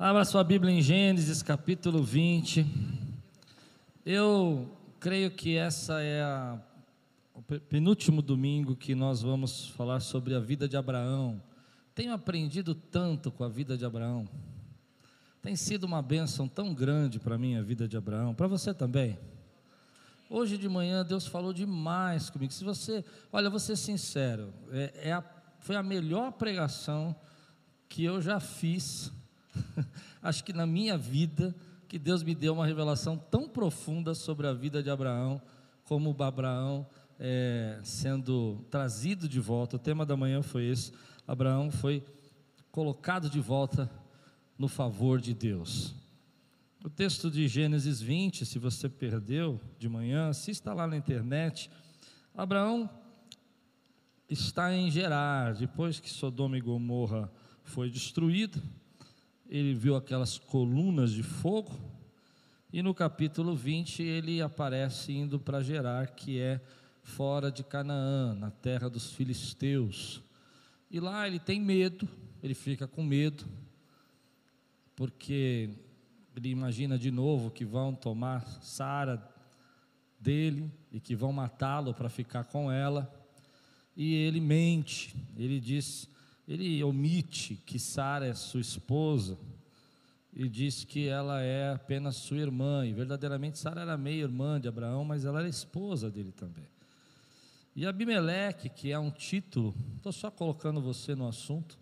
Abra sua Bíblia em Gênesis capítulo 20. Eu creio que essa é a, o penúltimo domingo que nós vamos falar sobre a vida de Abraão. Tenho aprendido tanto com a vida de Abraão. Tem sido uma bênção tão grande para mim a vida de Abraão. Para você também. Hoje de manhã Deus falou demais comigo. Se você, olha, vou ser sincero, é, é a, foi a melhor pregação que eu já fiz acho que na minha vida, que Deus me deu uma revelação tão profunda sobre a vida de Abraão, como Abraão é, sendo trazido de volta. O tema da manhã foi esse: Abraão foi colocado de volta no favor de Deus. O texto de Gênesis 20, se você perdeu de manhã, se está lá na internet, Abraão está em Gerar, depois que Sodoma e Gomorra foi destruído, ele viu aquelas colunas de fogo, e no capítulo 20 ele aparece indo para Gerar, que é fora de Canaã, na terra dos filisteus. E lá ele tem medo, ele fica com medo, porque ele imagina de novo que vão tomar Sara dele e que vão matá-lo para ficar com ela. E ele mente, ele diz: ele omite que Sara é sua esposa e diz que ela é apenas sua irmã, e verdadeiramente Sara era meia irmã de Abraão, mas ela era esposa dele também. E Abimeleque, que é um título, estou só colocando você no assunto.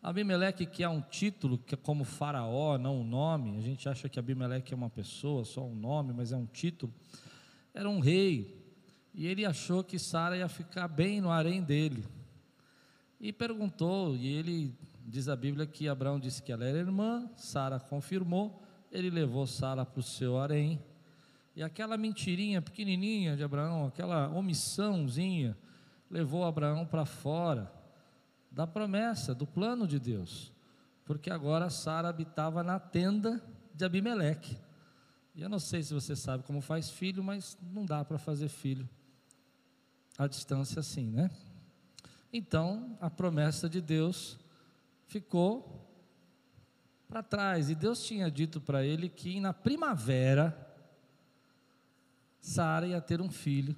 Abimeleque, que é um título, que é como Faraó, não um nome, a gente acha que Abimeleque é uma pessoa, só um nome, mas é um título. Era um rei, e ele achou que Sara ia ficar bem no harém dele. E perguntou, e ele diz a Bíblia que Abraão disse que ela era irmã, Sara confirmou, ele levou Sara para o seu harém. E aquela mentirinha pequenininha de Abraão, aquela omissãozinha, levou Abraão para fora da promessa, do plano de Deus. Porque agora Sara habitava na tenda de Abimeleque. E eu não sei se você sabe como faz filho, mas não dá para fazer filho à distância assim, né? Então, a promessa de Deus ficou para trás. E Deus tinha dito para ele que na primavera, Sara ia ter um filho.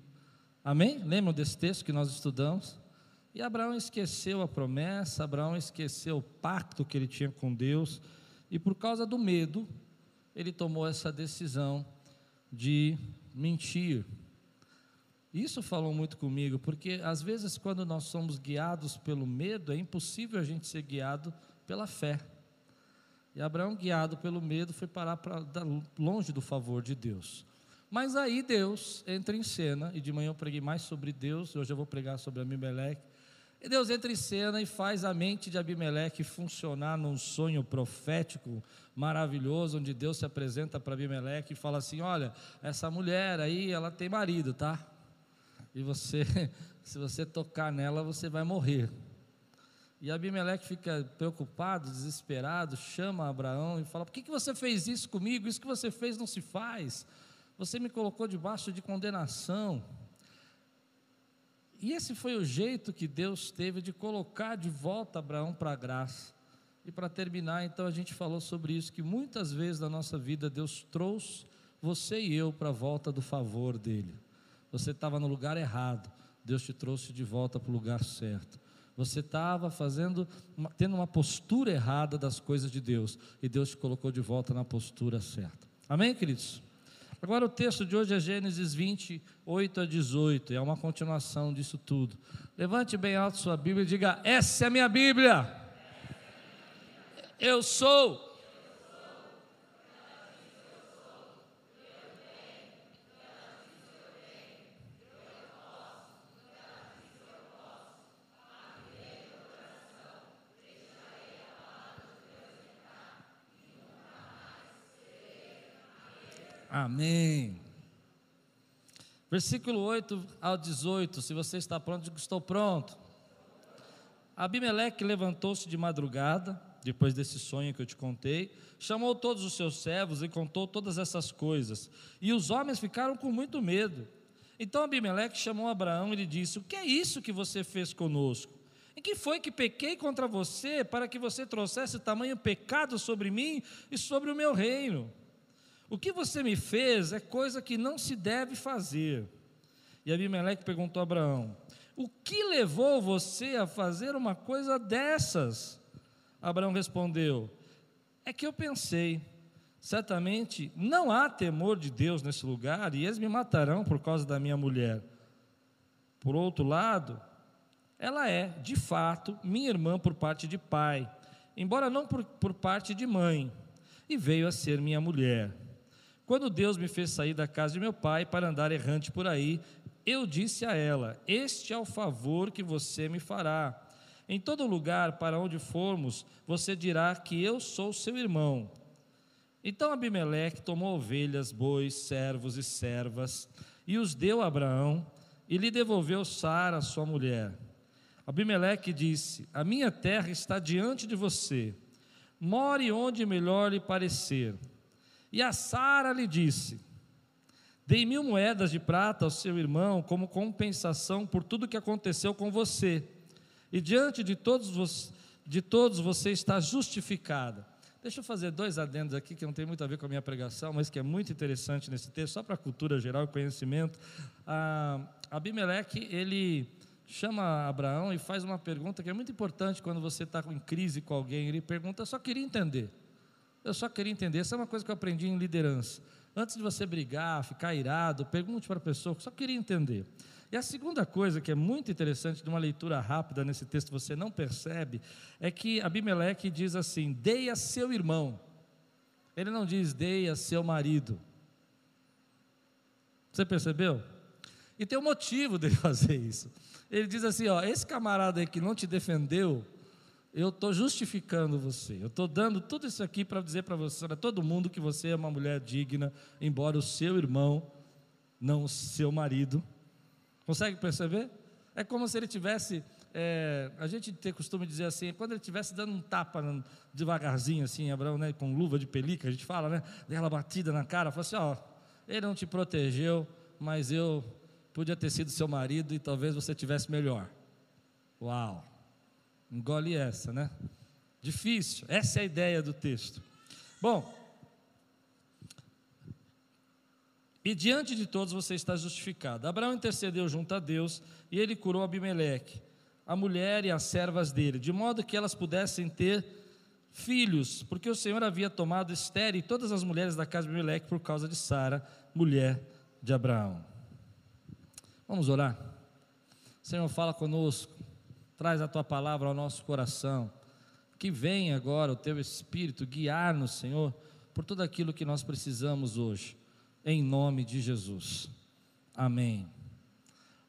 Amém? Lembram desse texto que nós estudamos? E Abraão esqueceu a promessa, Abraão esqueceu o pacto que ele tinha com Deus, e por causa do medo, ele tomou essa decisão de mentir. Isso falou muito comigo, porque às vezes, quando nós somos guiados pelo medo, é impossível a gente ser guiado pela fé. E Abraão, guiado pelo medo, foi parar pra, longe do favor de Deus. Mas aí Deus entra em cena, e de manhã eu preguei mais sobre Deus, hoje eu vou pregar sobre Abimeleque. E Deus entra em cena e faz a mente de Abimeleque funcionar num sonho profético maravilhoso, onde Deus se apresenta para Abimeleque e fala assim: Olha, essa mulher aí, ela tem marido, tá? E você, se você tocar nela, você vai morrer. E Abimeleque fica preocupado, desesperado, chama Abraão e fala: Por que, que você fez isso comigo? Isso que você fez não se faz. Você me colocou debaixo de condenação. E esse foi o jeito que Deus teve de colocar de volta Abraão para a graça. E para terminar, então a gente falou sobre isso, que muitas vezes na nossa vida Deus trouxe você e eu para a volta do favor dEle. Você estava no lugar errado. Deus te trouxe de volta para o lugar certo. Você estava fazendo, tendo uma postura errada das coisas de Deus. E Deus te colocou de volta na postura certa. Amém, queridos? Agora o texto de hoje é Gênesis 28 a 18. É uma continuação disso tudo. Levante bem alto sua Bíblia e diga: Essa é a minha Bíblia. Eu sou Amém. Versículo 8 ao 18. Se você está pronto, digo, estou pronto. Abimeleque levantou-se de madrugada, depois desse sonho que eu te contei, chamou todos os seus servos e contou todas essas coisas. E os homens ficaram com muito medo. Então Abimeleque chamou Abraão e lhe disse: O que é isso que você fez conosco? Em que foi que pequei contra você para que você trouxesse tamanho pecado sobre mim e sobre o meu reino? O que você me fez é coisa que não se deve fazer. E Abimeleque perguntou a Abraão: O que levou você a fazer uma coisa dessas? Abraão respondeu: É que eu pensei, certamente não há temor de Deus nesse lugar e eles me matarão por causa da minha mulher. Por outro lado, ela é, de fato, minha irmã por parte de pai, embora não por, por parte de mãe, e veio a ser minha mulher. Quando Deus me fez sair da casa de meu pai para andar errante por aí, eu disse a ela: Este é o favor que você me fará. Em todo lugar para onde formos, você dirá que eu sou seu irmão. Então Abimeleque tomou ovelhas, bois, servos e servas, e os deu a Abraão, e lhe devolveu Sara, sua mulher. Abimeleque disse: A minha terra está diante de você, more onde melhor lhe parecer. E a Sara lhe disse: Dei mil moedas de prata ao seu irmão como compensação por tudo que aconteceu com você, e diante de todos, de todos você está justificada. Deixa eu fazer dois adendos aqui que não tem muito a ver com a minha pregação, mas que é muito interessante nesse texto, só para a cultura geral e conhecimento. Ah, Abimeleque, ele chama Abraão e faz uma pergunta que é muito importante quando você está em crise com alguém. Ele pergunta: só queria entender. Eu só queria entender. Essa é uma coisa que eu aprendi em liderança. Antes de você brigar, ficar irado, pergunte para a pessoa, só queria entender. E a segunda coisa que é muito interessante de uma leitura rápida nesse texto, você não percebe, é que Abimeleque diz assim: dei a seu irmão. Ele não diz dei a seu marido. Você percebeu? E tem um motivo dele fazer isso. Ele diz assim: ó, esse camarada aí que não te defendeu, eu estou justificando você. Eu estou dando tudo isso aqui para dizer para você, para todo mundo, que você é uma mulher digna, embora o seu irmão, não o seu marido. Consegue perceber? É como se ele tivesse. É, a gente tem costume dizer assim, quando ele estivesse dando um tapa devagarzinho, assim, Abraão, né, com luva de pelica, a gente fala, né? Dela batida na cara, fala assim: ó, ele não te protegeu, mas eu podia ter sido seu marido e talvez você tivesse melhor. Uau! Engole essa, né? Difícil, essa é a ideia do texto. Bom, e diante de todos você está justificado. Abraão intercedeu junto a Deus e ele curou Abimeleque, a mulher e as servas dele, de modo que elas pudessem ter filhos, porque o Senhor havia tomado estéreo todas as mulheres da casa de Abimeleque por causa de Sara, mulher de Abraão. Vamos orar? Senhor, fala conosco, traz a tua palavra ao nosso coração. Que venha agora o teu Espírito guiar-nos, Senhor, por tudo aquilo que nós precisamos hoje, em nome de Jesus. Amém.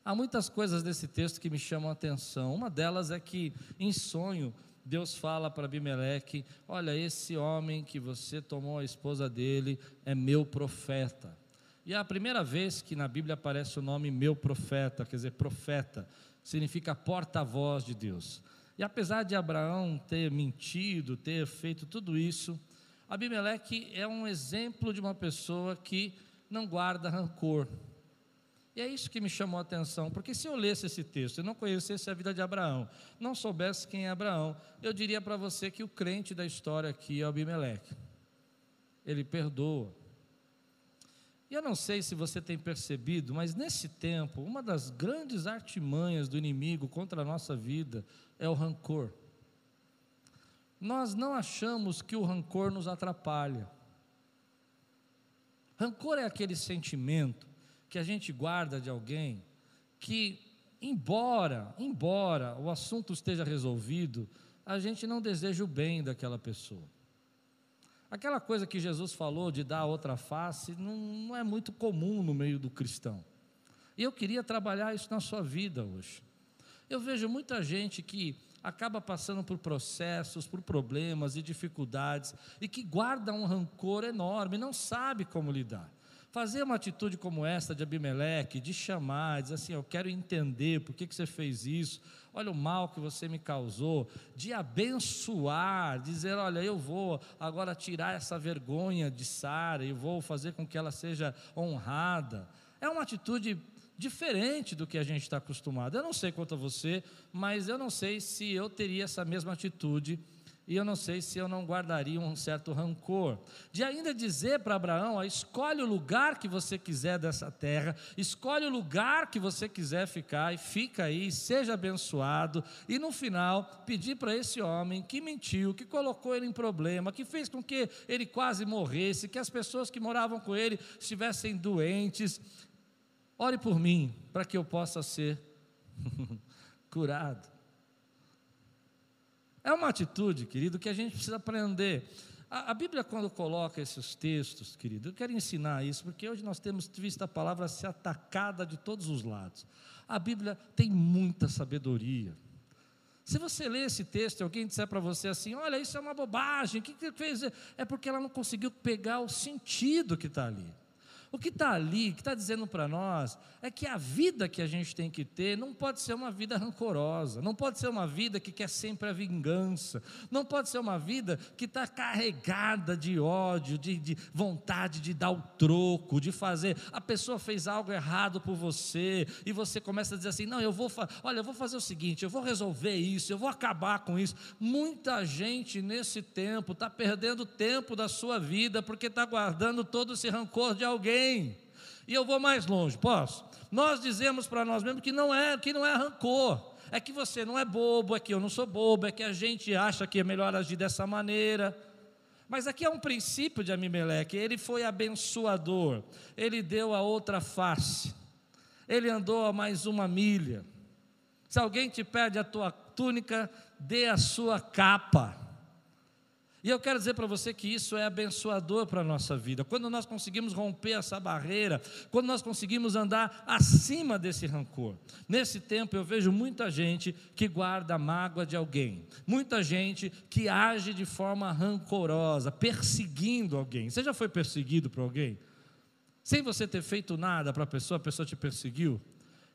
Há muitas coisas desse texto que me chamam a atenção. Uma delas é que, em sonho, Deus fala para Abimeleque: Olha, esse homem que você tomou a esposa dele é meu profeta. E é a primeira vez que na Bíblia aparece o nome meu profeta, quer dizer, profeta, significa porta-voz de Deus. E apesar de Abraão ter mentido, ter feito tudo isso, Abimeleque é um exemplo de uma pessoa que não guarda rancor. E é isso que me chamou a atenção, porque se eu lesse esse texto e não conhecesse a vida de Abraão, não soubesse quem é Abraão, eu diria para você que o crente da história aqui é Abimeleque. Ele perdoa, e eu não sei se você tem percebido, mas nesse tempo, uma das grandes artimanhas do inimigo contra a nossa vida é o rancor. Nós não achamos que o rancor nos atrapalha. Rancor é aquele sentimento que a gente guarda de alguém que, embora, embora o assunto esteja resolvido, a gente não deseja o bem daquela pessoa. Aquela coisa que Jesus falou de dar outra face não, não é muito comum no meio do cristão. E eu queria trabalhar isso na sua vida hoje. Eu vejo muita gente que acaba passando por processos, por problemas e dificuldades e que guarda um rancor enorme, não sabe como lidar. Fazer uma atitude como essa de Abimeleque, de chamar, dizer assim: Eu quero entender por que, que você fez isso, olha o mal que você me causou, de abençoar, dizer: Olha, eu vou agora tirar essa vergonha de Sara e vou fazer com que ela seja honrada. É uma atitude diferente do que a gente está acostumado. Eu não sei quanto a você, mas eu não sei se eu teria essa mesma atitude e eu não sei se eu não guardaria um certo rancor. De ainda dizer para Abraão: escolhe o lugar que você quiser dessa terra, escolhe o lugar que você quiser ficar, e fica aí, seja abençoado. E no final, pedir para esse homem que mentiu, que colocou ele em problema, que fez com que ele quase morresse, que as pessoas que moravam com ele estivessem doentes. Ore por mim, para que eu possa ser curado. É uma atitude, querido, que a gente precisa aprender. A, a, Bíblia, quando coloca esses textos, querido, eu quero ensinar isso, porque hoje nós temos visto a palavra ser atacada de todos os lados. A Bíblia tem muita sabedoria. Se você ler esse texto e alguém disser para você assim: olha, isso é uma bobagem, o que, que fez? É porque ela não conseguiu pegar o sentido que está ali. O que está ali, que está dizendo para nós, é que a vida que a gente tem que ter não pode ser uma vida rancorosa, não pode ser uma vida que quer sempre a vingança, não pode ser uma vida que está carregada de ódio, de, de, vontade de dar o troco, de fazer. A pessoa fez algo errado por você e você começa a dizer assim: não, eu vou, olha, eu vou fazer o seguinte, eu vou resolver isso, eu vou acabar com isso. Muita gente nesse tempo está perdendo tempo da sua vida porque está guardando todo esse rancor de alguém alguém. E eu vou mais longe, posso? Nós dizemos para nós mesmos que não é, que não é rancor. É que você não é bobo, é que eu não sou bobo, é que a gente acha que é melhor agir dessa maneira. Mas aqui é um princípio de Amimeleque, ele foi abençoador, ele deu a outra face, ele andou a mais uma milha. Se alguém te pede a tua túnica, dê a sua capa. E eu quero dizer para você que isso é abençoador para a nossa vida. Quando nós conseguimos romper essa barreira, quando nós conseguimos andar acima desse rancor. Nesse tempo eu vejo muita gente que guarda a mágoa de alguém, muita gente que age de forma rancorosa, perseguindo alguém. Você já foi perseguido por alguém? Sem você ter feito nada para a pessoa, a pessoa te perseguiu?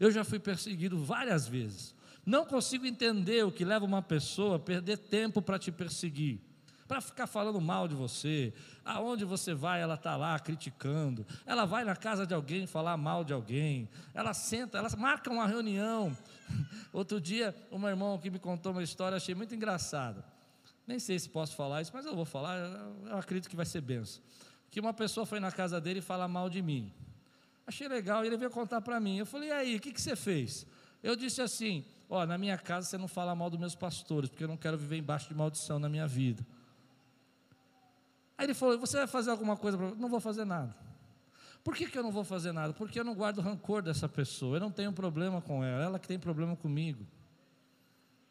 Eu já fui perseguido várias vezes. Não consigo entender o que leva uma pessoa a perder tempo para te perseguir para ficar falando mal de você. Aonde você vai, ela está lá criticando. Ela vai na casa de alguém falar mal de alguém. Ela senta, ela marca uma reunião. Outro dia, uma irmã que me contou uma história, achei muito engraçada. Nem sei se posso falar isso, mas eu vou falar, eu acredito que vai ser benção. Que uma pessoa foi na casa dele falar mal de mim. Achei legal, e ele veio contar para mim. Eu falei, e aí, o que, que você fez? Eu disse assim: Ó, na minha casa você não fala mal dos meus pastores, porque eu não quero viver embaixo de maldição na minha vida. Aí ele falou: Você vai fazer alguma coisa? Pra... Não vou fazer nada. Por que, que eu não vou fazer nada? Porque eu não guardo rancor dessa pessoa. Eu não tenho problema com ela. Ela que tem problema comigo.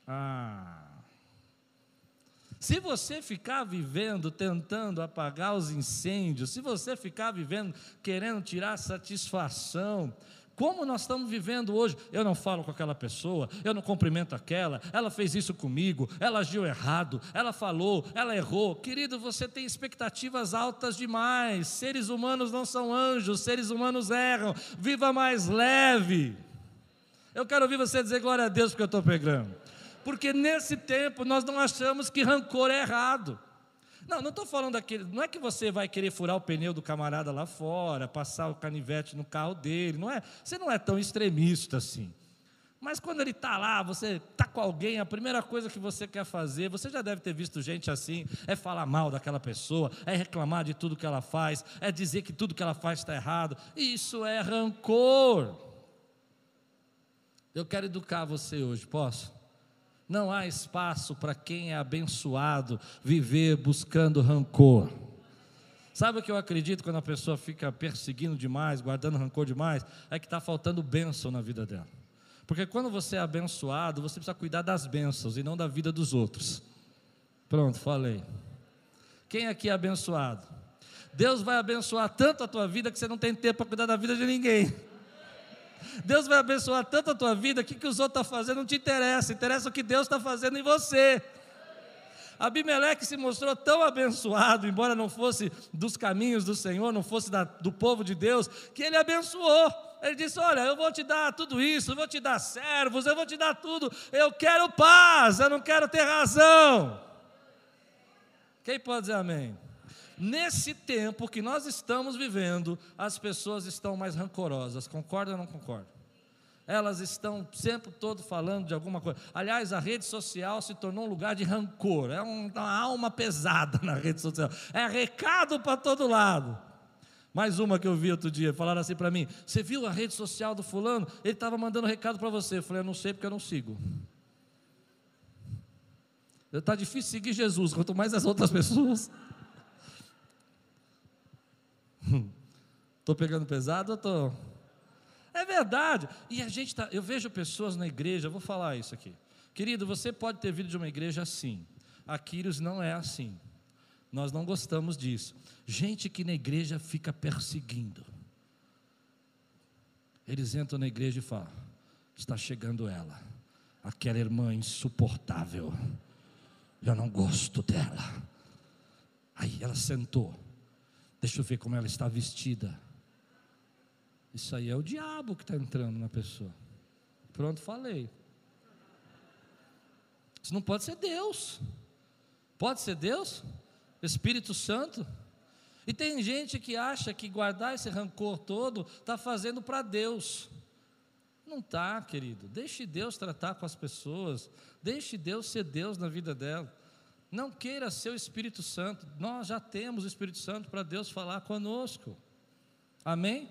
Ah. Se você ficar vivendo tentando apagar os incêndios, se você ficar vivendo querendo tirar satisfação como nós estamos vivendo hoje? Eu não falo com aquela pessoa, eu não cumprimento aquela, ela fez isso comigo, ela agiu errado, ela falou, ela errou. Querido, você tem expectativas altas demais. Seres humanos não são anjos, seres humanos erram. Viva mais leve. Eu quero ouvir você dizer glória a Deus porque eu estou pegando. Porque nesse tempo nós não achamos que rancor é errado. Não, não estou falando daquele. Não é que você vai querer furar o pneu do camarada lá fora, passar o canivete no carro dele. Não é. Você não é tão extremista assim. Mas quando ele está lá, você está com alguém, a primeira coisa que você quer fazer, você já deve ter visto gente assim, é falar mal daquela pessoa, é reclamar de tudo que ela faz, é dizer que tudo que ela faz está errado. Isso é rancor. Eu quero educar você hoje, posso? Não há espaço para quem é abençoado viver buscando rancor. Sabe o que eu acredito quando a pessoa fica perseguindo demais, guardando rancor demais? É que está faltando bênção na vida dela. Porque quando você é abençoado, você precisa cuidar das bênçãos e não da vida dos outros. Pronto, falei. Quem aqui é abençoado? Deus vai abençoar tanto a tua vida que você não tem tempo para cuidar da vida de ninguém. Deus vai abençoar tanto a tua vida, o que, que os outros estão fazendo não te interessa, interessa o que Deus está fazendo em você. Abimeleque se mostrou tão abençoado, embora não fosse dos caminhos do Senhor, não fosse da, do povo de Deus, que ele abençoou. Ele disse: Olha, eu vou te dar tudo isso, eu vou te dar servos, eu vou te dar tudo. Eu quero paz, eu não quero ter razão. Quem pode dizer amém? Nesse tempo que nós estamos vivendo, as pessoas estão mais rancorosas, concorda ou não concorda? Elas estão sempre todo falando de alguma coisa. Aliás, a rede social se tornou um lugar de rancor. É uma alma pesada na rede social. É recado para todo lado. Mais uma que eu vi outro dia, falaram assim para mim: Você viu a rede social do fulano? Ele estava mandando recado para você. Eu falei: Eu não sei porque eu não sigo. Está difícil seguir Jesus, quanto mais as outras pessoas. Estou pegando pesado ou estou. É verdade. E a gente tá, eu vejo pessoas na igreja, vou falar isso aqui. Querido, você pode ter vindo de uma igreja assim. A não é assim. Nós não gostamos disso. Gente que na igreja fica perseguindo. Eles entram na igreja e falam: está chegando ela, aquela irmã insuportável. Eu não gosto dela. Aí ela sentou. Deixa eu ver como ela está vestida. Isso aí é o diabo que está entrando na pessoa. Pronto, falei. Isso não pode ser Deus. Pode ser Deus? Espírito Santo? E tem gente que acha que guardar esse rancor todo está fazendo para Deus. Não está, querido. Deixe Deus tratar com as pessoas. Deixe Deus ser Deus na vida dela. Não queira ser o Espírito Santo. Nós já temos o Espírito Santo para Deus falar conosco. Amém?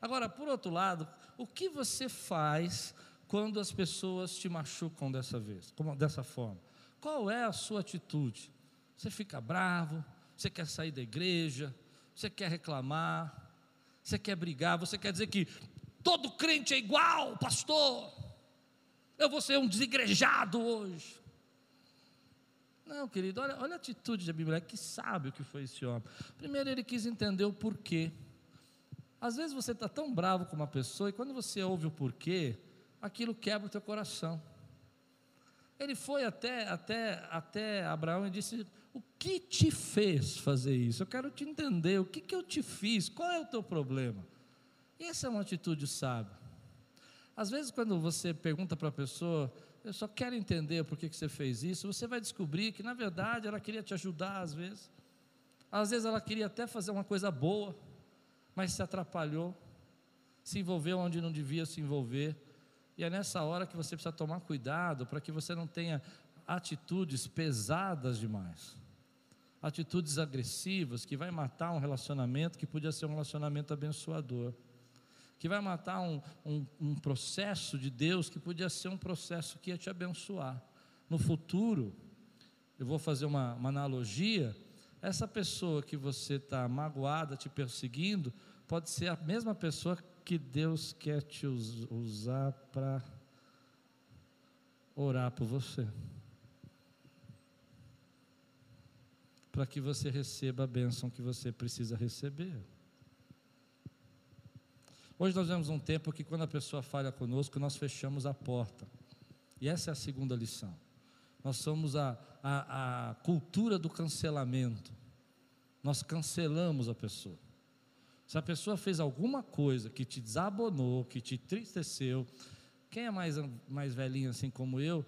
Agora, por outro lado, o que você faz quando as pessoas te machucam dessa vez, dessa forma? Qual é a sua atitude? Você fica bravo? Você quer sair da igreja? Você quer reclamar? Você quer brigar? Você quer dizer que todo crente é igual, pastor? Eu vou ser um desigrejado hoje. Não, querido, olha, olha a atitude de Abimelech, que sabe o que foi esse homem. Primeiro, ele quis entender o porquê. Às vezes você está tão bravo com uma pessoa e quando você ouve o porquê, aquilo quebra o teu coração. Ele foi até, até, até Abraão e disse: O que te fez fazer isso? Eu quero te entender. O que, que eu te fiz? Qual é o teu problema? E essa é uma atitude sábia. Às vezes, quando você pergunta para a pessoa, eu só quero entender por que, que você fez isso, você vai descobrir que, na verdade, ela queria te ajudar, às vezes. Às vezes, ela queria até fazer uma coisa boa mas se atrapalhou, se envolveu onde não devia se envolver. E é nessa hora que você precisa tomar cuidado para que você não tenha atitudes pesadas demais, atitudes agressivas que vai matar um relacionamento que podia ser um relacionamento abençoador, que vai matar um, um, um processo de Deus que podia ser um processo que ia te abençoar. No futuro, eu vou fazer uma, uma analogia essa pessoa que você está magoada, te perseguindo, pode ser a mesma pessoa que Deus quer te usar para orar por você. Para que você receba a bênção que você precisa receber. Hoje nós vemos um tempo que quando a pessoa falha conosco, nós fechamos a porta. E essa é a segunda lição. Nós somos a, a, a cultura do cancelamento. Nós cancelamos a pessoa. Se a pessoa fez alguma coisa que te desabonou, que te entristeceu, quem é mais, mais velhinho assim como eu,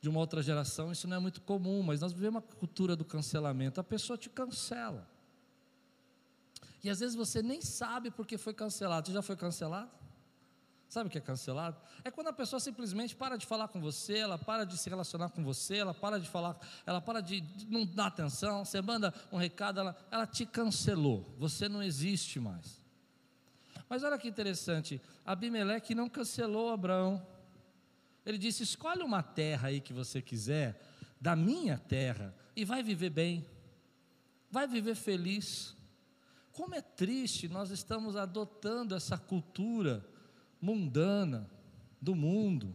de uma outra geração, isso não é muito comum, mas nós vivemos uma cultura do cancelamento. A pessoa te cancela. E às vezes você nem sabe por que foi cancelado. Você já foi cancelado? Sabe o que é cancelado? É quando a pessoa simplesmente para de falar com você, ela para de se relacionar com você, ela para de falar, ela para de, de não dar atenção, você manda um recado, ela, ela te cancelou, você não existe mais. Mas olha que interessante, Abimeleque não cancelou Abraão. Ele disse: escolhe uma terra aí que você quiser, da minha terra, e vai viver bem, vai viver feliz. Como é triste nós estamos adotando essa cultura mundana do mundo.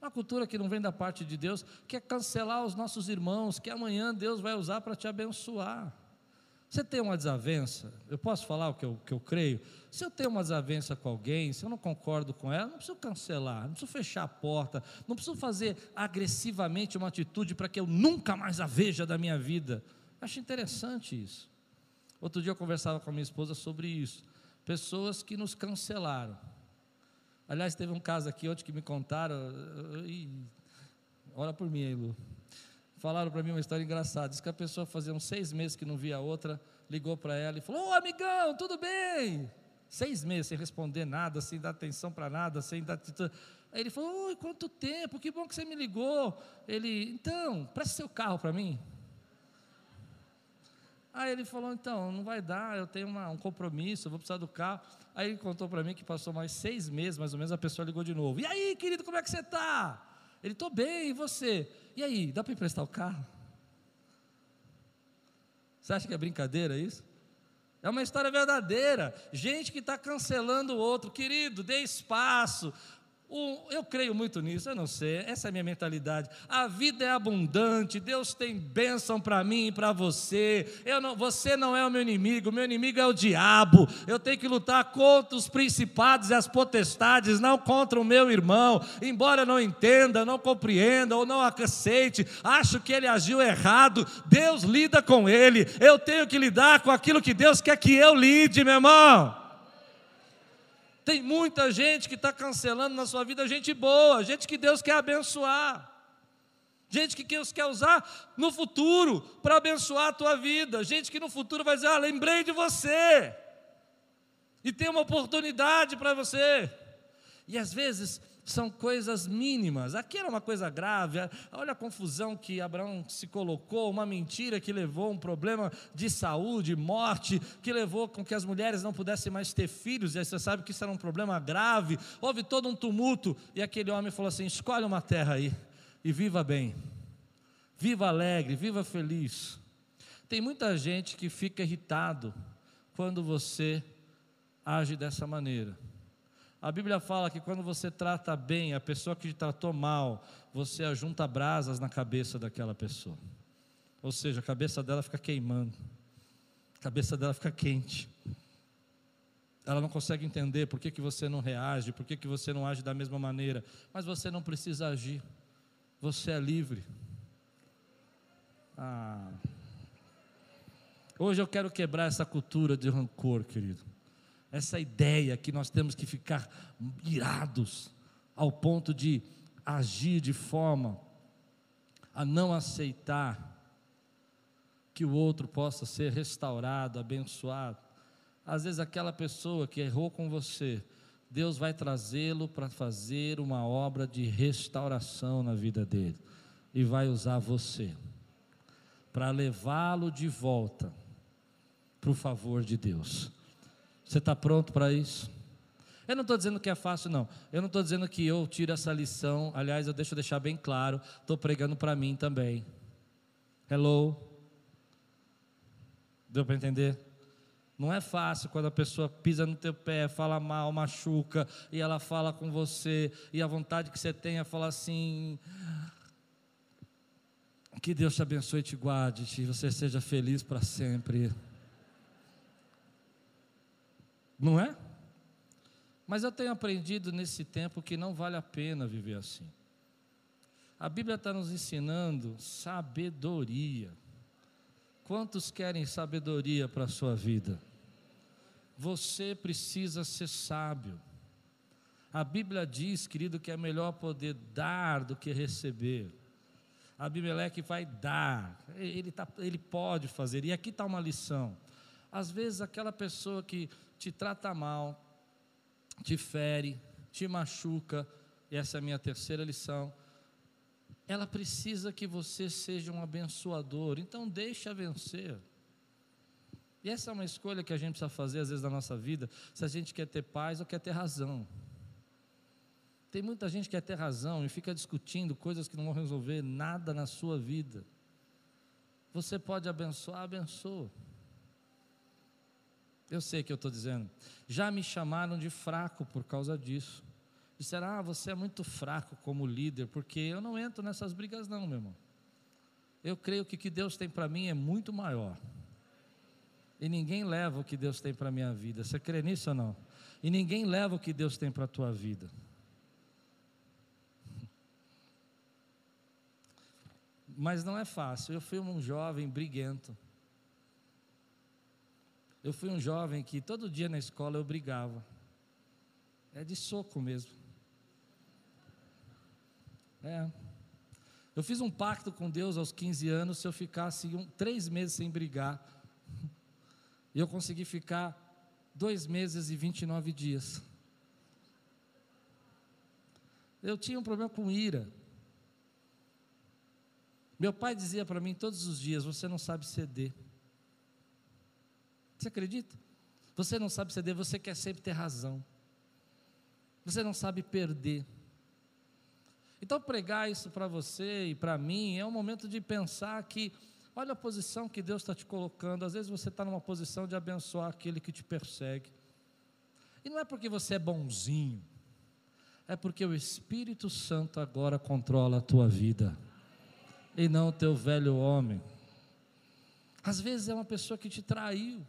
Uma cultura que não vem da parte de Deus, que é cancelar os nossos irmãos, que amanhã Deus vai usar para te abençoar. Você tem uma desavença, eu posso falar o que eu, que eu creio? Se eu tenho uma desavença com alguém, se eu não concordo com ela, não preciso cancelar, não preciso fechar a porta, não preciso fazer agressivamente uma atitude para que eu nunca mais a veja da minha vida. Acho interessante isso. Outro dia eu conversava com a minha esposa sobre isso. Pessoas que nos cancelaram. Aliás, teve um caso aqui ontem que me contaram. E, ora por mim aí, Lu. Falaram para mim uma história engraçada. Diz que a pessoa fazia uns seis meses que não via a outra, ligou para ela e falou: Ô amigão, tudo bem? Seis meses sem responder nada, sem dar atenção para nada, sem dar. Aí ele falou: Oi, quanto tempo, que bom que você me ligou. Ele, então, preste seu carro para mim. Aí ele falou: Então, não vai dar, eu tenho uma, um compromisso, eu vou precisar do carro. Aí ele contou para mim que passou mais seis meses, mais ou menos, a pessoa ligou de novo. E aí, querido, como é que você está? Ele, estou bem, e você? E aí, dá para emprestar o carro? Você acha que é brincadeira isso? É uma história verdadeira. Gente que está cancelando o outro. Querido, dê espaço. Eu creio muito nisso, eu não sei, essa é a minha mentalidade. A vida é abundante, Deus tem bênção para mim e para você. Eu não, você não é o meu inimigo, meu inimigo é o diabo. Eu tenho que lutar contra os principados e as potestades, não contra o meu irmão. Embora eu não entenda, não compreenda ou não aceite, acho que ele agiu errado, Deus lida com ele. Eu tenho que lidar com aquilo que Deus quer que eu lide, meu irmão. Tem muita gente que está cancelando na sua vida gente boa, gente que Deus quer abençoar. Gente que Deus quer usar no futuro para abençoar a tua vida. Gente que no futuro vai dizer: Ah, lembrei de você. E tem uma oportunidade para você. E às vezes são coisas mínimas. Aqui era uma coisa grave. Olha a confusão que Abraão se colocou, uma mentira que levou a um problema de saúde, morte, que levou com que as mulheres não pudessem mais ter filhos. E aí você sabe que isso era um problema grave. Houve todo um tumulto. E aquele homem falou assim: escolhe uma terra aí e viva bem. Viva alegre, viva feliz. Tem muita gente que fica irritado quando você age dessa maneira. A Bíblia fala que quando você trata bem a pessoa que te tratou mal, você ajunta brasas na cabeça daquela pessoa. Ou seja, a cabeça dela fica queimando, a cabeça dela fica quente. Ela não consegue entender por que, que você não reage, por que, que você não age da mesma maneira. Mas você não precisa agir, você é livre. Ah. Hoje eu quero quebrar essa cultura de rancor, querido essa ideia que nós temos que ficar irados ao ponto de agir de forma a não aceitar que o outro possa ser restaurado, abençoado. Às vezes, aquela pessoa que errou com você, Deus vai trazê-lo para fazer uma obra de restauração na vida dele e vai usar você para levá-lo de volta para o favor de Deus. Você está pronto para isso? Eu não estou dizendo que é fácil, não. Eu não estou dizendo que eu tiro essa lição. Aliás, eu deixo deixar bem claro. Estou pregando para mim também. Hello? Deu para entender? Não é fácil quando a pessoa pisa no teu pé, fala mal, machuca, e ela fala com você, e a vontade que você tem é falar assim: que Deus te abençoe e te guarde, que você seja feliz para sempre. Não é? Mas eu tenho aprendido nesse tempo que não vale a pena viver assim. A Bíblia está nos ensinando sabedoria. Quantos querem sabedoria para a sua vida? Você precisa ser sábio. A Bíblia diz, querido, que é melhor poder dar do que receber. Abimeleque vai dar, ele, tá, ele pode fazer, e aqui está uma lição. Às vezes, aquela pessoa que te trata mal, te fere, te machuca, e essa é a minha terceira lição. Ela precisa que você seja um abençoador, então deixa vencer. E essa é uma escolha que a gente precisa fazer às vezes na nossa vida, se a gente quer ter paz ou quer ter razão. Tem muita gente que quer ter razão e fica discutindo coisas que não vão resolver nada na sua vida. Você pode abençoar, abençoa. Eu sei que eu estou dizendo. Já me chamaram de fraco por causa disso. Disseram, ah, você é muito fraco como líder, porque eu não entro nessas brigas, não, meu irmão. Eu creio que o que Deus tem para mim é muito maior. E ninguém leva o que Deus tem para a minha vida. Você crê nisso ou não? E ninguém leva o que Deus tem para a tua vida. Mas não é fácil. Eu fui um jovem briguento. Eu fui um jovem que todo dia na escola eu brigava. É de soco mesmo. É. Eu fiz um pacto com Deus aos 15 anos se eu ficasse um, três meses sem brigar. E eu consegui ficar dois meses e 29 dias. Eu tinha um problema com ira. Meu pai dizia para mim todos os dias: Você não sabe ceder. Você acredita? Você não sabe ceder, você quer sempre ter razão. Você não sabe perder. Então, pregar isso para você e para mim é um momento de pensar que, olha a posição que Deus está te colocando. Às vezes você está numa posição de abençoar aquele que te persegue. E não é porque você é bonzinho, é porque o Espírito Santo agora controla a tua vida, e não o teu velho homem. Às vezes é uma pessoa que te traiu,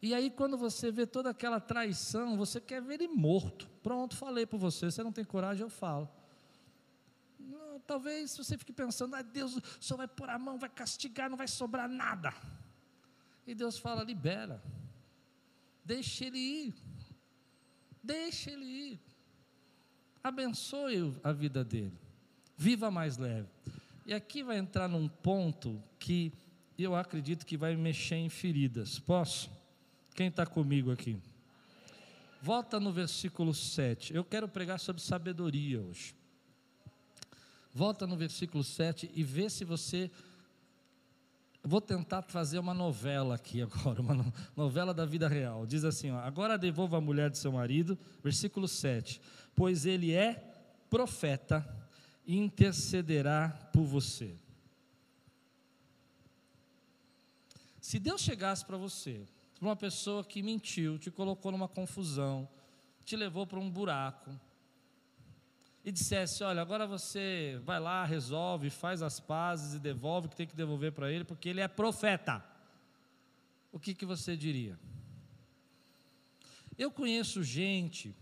e aí, quando você vê toda aquela traição, você quer ver ele morto. Pronto, falei para você. Você não tem coragem, eu falo. Não, talvez você fique pensando, ah, Deus só vai pôr a mão, vai castigar, não vai sobrar nada. E Deus fala: libera, deixe ele ir, deixe ele ir, abençoe a vida dele, viva mais leve. E aqui vai entrar num ponto que eu acredito que vai mexer em feridas. Posso? Quem está comigo aqui? Volta no versículo 7. Eu quero pregar sobre sabedoria hoje. Volta no versículo 7 e vê se você. Vou tentar fazer uma novela aqui agora, uma novela da vida real. Diz assim: ó, agora devolva a mulher de seu marido, versículo 7. Pois ele é profeta e intercederá por você. Se Deus chegasse para você para uma pessoa que mentiu, te colocou numa confusão, te levou para um buraco, e dissesse: Olha, agora você vai lá, resolve, faz as pazes e devolve o que tem que devolver para ele, porque ele é profeta. O que, que você diria? Eu conheço gente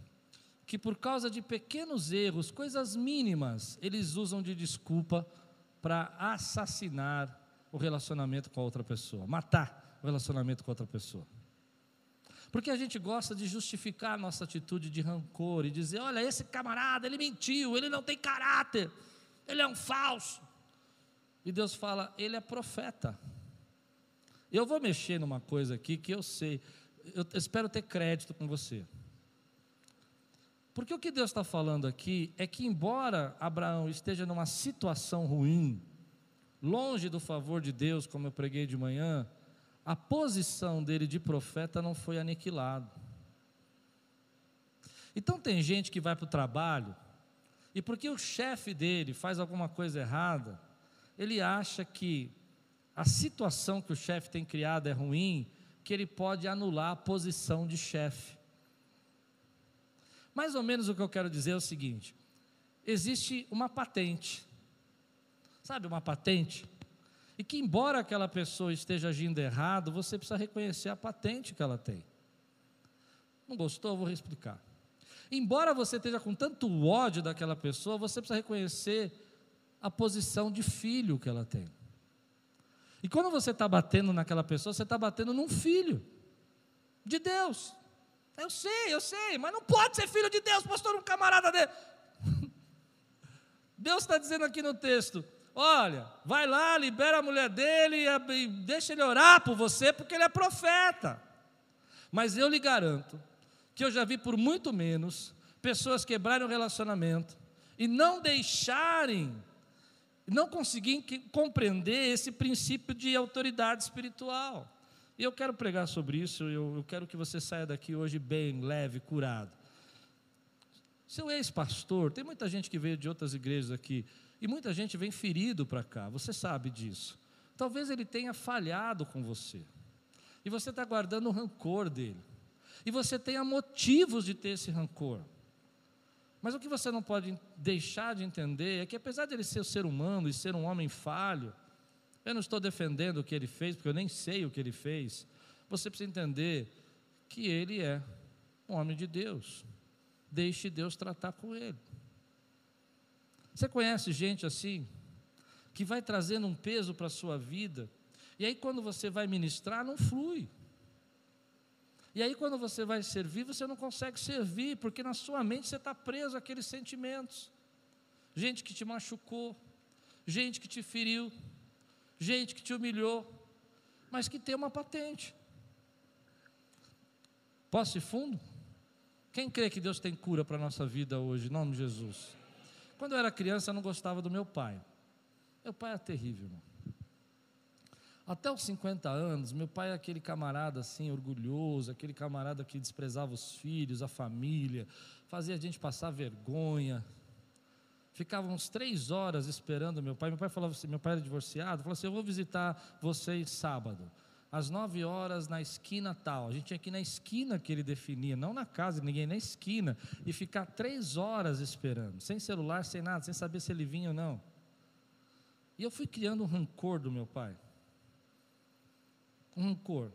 que, por causa de pequenos erros, coisas mínimas, eles usam de desculpa para assassinar o relacionamento com a outra pessoa, matar o relacionamento com outra pessoa. Porque a gente gosta de justificar a nossa atitude de rancor e dizer: olha, esse camarada, ele mentiu, ele não tem caráter, ele é um falso. E Deus fala: ele é profeta. Eu vou mexer numa coisa aqui que eu sei, eu espero ter crédito com você. Porque o que Deus está falando aqui é que, embora Abraão esteja numa situação ruim, longe do favor de Deus, como eu preguei de manhã, a posição dele de profeta não foi aniquilada. Então tem gente que vai para o trabalho e porque o chefe dele faz alguma coisa errada, ele acha que a situação que o chefe tem criado é ruim, que ele pode anular a posição de chefe. Mais ou menos o que eu quero dizer é o seguinte: existe uma patente. Sabe uma patente? E que, embora aquela pessoa esteja agindo errado, você precisa reconhecer a patente que ela tem. Não gostou? Vou explicar. Embora você esteja com tanto ódio daquela pessoa, você precisa reconhecer a posição de filho que ela tem. E quando você está batendo naquela pessoa, você está batendo num filho de Deus. Eu sei, eu sei, mas não pode ser filho de Deus, pastor, um camarada dele. Deus está dizendo aqui no texto: Olha, vai lá, libera a mulher dele e deixa ele orar por você, porque ele é profeta. Mas eu lhe garanto que eu já vi por muito menos pessoas quebrarem o relacionamento e não deixarem, não conseguirem compreender esse princípio de autoridade espiritual. E eu quero pregar sobre isso, eu, eu quero que você saia daqui hoje bem, leve, curado. Seu ex-pastor, tem muita gente que veio de outras igrejas aqui, e muita gente vem ferido para cá, você sabe disso. Talvez ele tenha falhado com você. E você está guardando o rancor dele. E você tenha motivos de ter esse rancor. Mas o que você não pode deixar de entender é que, apesar de ele ser um ser humano e ser um homem falho, eu não estou defendendo o que ele fez, porque eu nem sei o que ele fez. Você precisa entender que ele é um homem de Deus. Deixe Deus tratar com ele. Você conhece gente assim? Que vai trazendo um peso para a sua vida, e aí quando você vai ministrar, não flui. E aí quando você vai servir, você não consegue servir, porque na sua mente você está preso àqueles sentimentos. Gente que te machucou, gente que te feriu, gente que te humilhou, mas que tem uma patente. Posso ir fundo? Quem crê que Deus tem cura para a nossa vida hoje, em nome de Jesus? Quando eu era criança, eu não gostava do meu pai. Meu pai é terrível, irmão. Até os 50 anos, meu pai é aquele camarada assim, orgulhoso, aquele camarada que desprezava os filhos, a família, fazia a gente passar vergonha. Ficávamos três horas esperando meu pai. Meu pai falava assim: meu pai era divorciado, falou assim: eu vou visitar vocês sábado, às nove horas na esquina tal. A gente tinha que ir na esquina que ele definia, não na casa de ninguém, na esquina, e ficar três horas esperando, sem celular, sem nada, sem saber se ele vinha ou não. E eu fui criando um rancor do meu pai um rancor.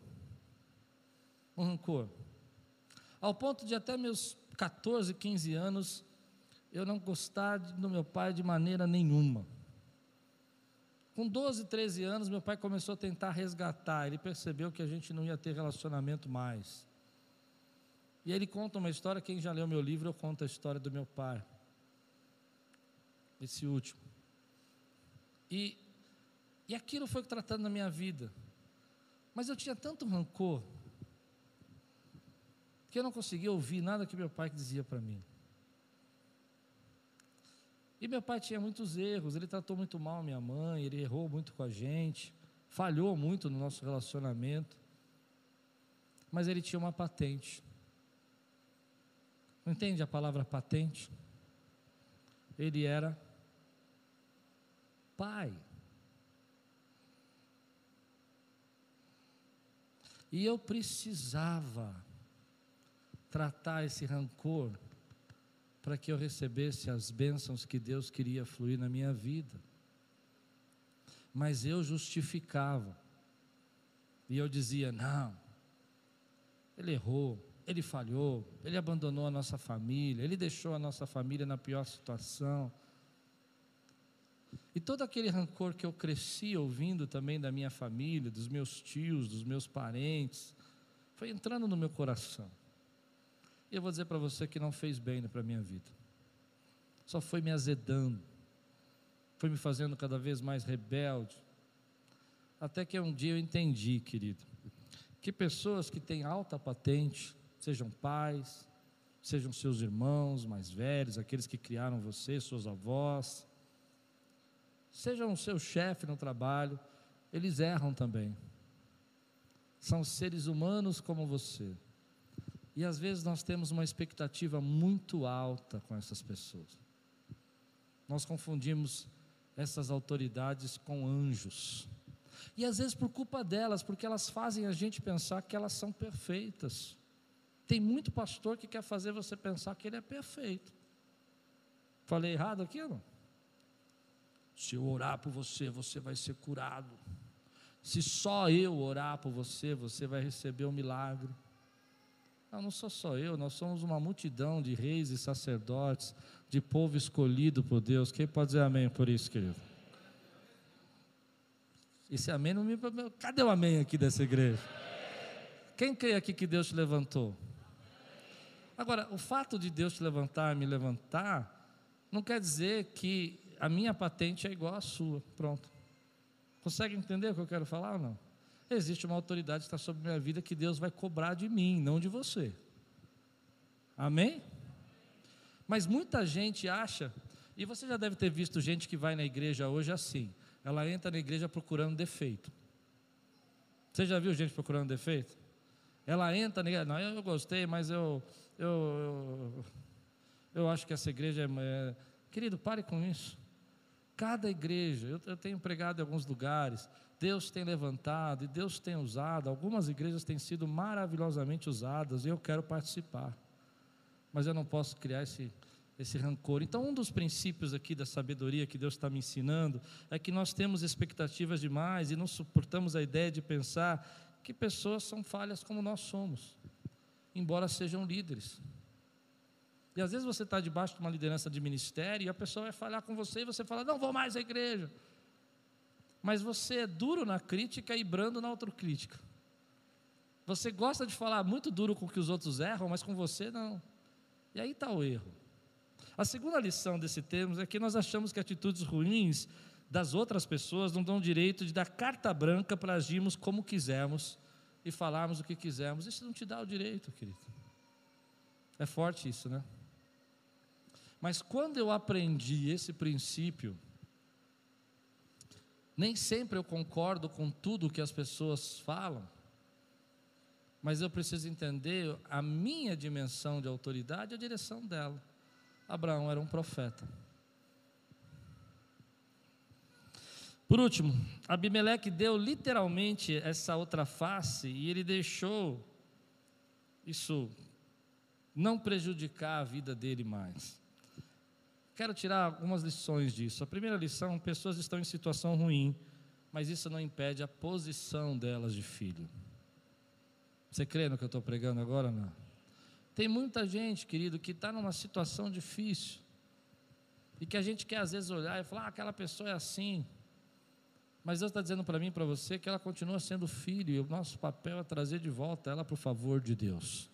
Um rancor. Ao ponto de até meus 14, 15 anos, eu não gostar do meu pai de maneira nenhuma. Com 12, 13 anos, meu pai começou a tentar resgatar. Ele percebeu que a gente não ia ter relacionamento mais. E ele conta uma história. Quem já leu meu livro, eu conto a história do meu pai. Esse último. E, e aquilo foi tratando na minha vida. Mas eu tinha tanto rancor que eu não conseguia ouvir nada que meu pai dizia para mim. E meu pai tinha muitos erros, ele tratou muito mal minha mãe, ele errou muito com a gente, falhou muito no nosso relacionamento. Mas ele tinha uma patente. Não entende a palavra patente? Ele era pai. E eu precisava tratar esse rancor para que eu recebesse as bênçãos que Deus queria fluir na minha vida. Mas eu justificava. E eu dizia: não, ele errou, ele falhou, ele abandonou a nossa família, ele deixou a nossa família na pior situação. E todo aquele rancor que eu cresci ouvindo também da minha família, dos meus tios, dos meus parentes, foi entrando no meu coração. E eu vou dizer para você que não fez bem para a minha vida. Só foi me azedando. Foi me fazendo cada vez mais rebelde. Até que um dia eu entendi, querido, que pessoas que têm alta patente, sejam pais, sejam seus irmãos mais velhos, aqueles que criaram você, suas avós, seja o seu chefe no trabalho, eles erram também. São seres humanos como você. E às vezes nós temos uma expectativa muito alta com essas pessoas. Nós confundimos essas autoridades com anjos. E às vezes por culpa delas, porque elas fazem a gente pensar que elas são perfeitas. Tem muito pastor que quer fazer você pensar que ele é perfeito. Falei errado aqui não? Se eu orar por você, você vai ser curado. Se só eu orar por você, você vai receber um milagre. Não, não sou só eu, nós somos uma multidão de reis e sacerdotes, de povo escolhido por Deus. Quem pode dizer amém por isso, querido? Esse amém não me. Cadê o amém aqui dessa igreja? Quem crê aqui que Deus te levantou? Agora, o fato de Deus te levantar, me levantar, não quer dizer que a minha patente é igual à sua. Pronto. Consegue entender o que eu quero falar ou não? Existe uma autoridade que está sobre minha vida que Deus vai cobrar de mim, não de você. Amém? Mas muita gente acha, e você já deve ter visto gente que vai na igreja hoje assim. Ela entra na igreja procurando defeito. Você já viu gente procurando defeito? Ela entra na igreja, não, eu gostei, mas eu, eu, eu, eu acho que essa igreja é, é. Querido, pare com isso. Cada igreja, eu, eu tenho pregado em alguns lugares, Deus tem levantado e Deus tem usado, algumas igrejas têm sido maravilhosamente usadas e eu quero participar, mas eu não posso criar esse, esse rancor. Então, um dos princípios aqui da sabedoria que Deus está me ensinando é que nós temos expectativas demais e não suportamos a ideia de pensar que pessoas são falhas como nós somos, embora sejam líderes. E às vezes você está debaixo de uma liderança de ministério e a pessoa vai falar com você e você fala, não vou mais à igreja. Mas você é duro na crítica e brando na autocrítica. Você gosta de falar muito duro com que os outros erram, mas com você não. E aí está o erro. A segunda lição desse termo é que nós achamos que atitudes ruins das outras pessoas não dão direito de dar carta branca para agirmos como quisermos e falarmos o que quisermos. Isso não te dá o direito, querido. É forte isso, né? Mas quando eu aprendi esse princípio, nem sempre eu concordo com tudo que as pessoas falam, mas eu preciso entender a minha dimensão de autoridade e a direção dela. Abraão era um profeta. Por último, Abimeleque deu literalmente essa outra face e ele deixou isso não prejudicar a vida dele mais. Quero tirar algumas lições disso. A primeira lição: pessoas estão em situação ruim, mas isso não impede a posição delas de filho. Você crê no que eu estou pregando agora? Não. Tem muita gente, querido, que está numa situação difícil e que a gente quer às vezes olhar e falar: ah, aquela pessoa é assim. Mas Deus está dizendo para mim e para você que ela continua sendo filho e o nosso papel é trazer de volta ela para o favor de Deus.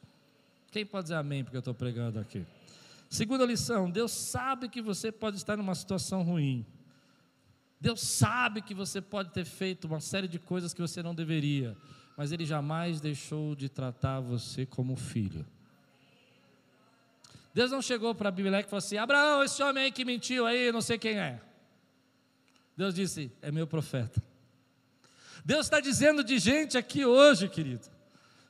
Quem pode dizer amém porque eu estou pregando aqui? Segunda lição: Deus sabe que você pode estar numa situação ruim. Deus sabe que você pode ter feito uma série de coisas que você não deveria, mas Ele jamais deixou de tratar você como filho. Deus não chegou para Abimeleque e falou assim: Abraão, esse homem aí que mentiu aí, não sei quem é. Deus disse: É meu profeta. Deus está dizendo de gente aqui hoje, querido,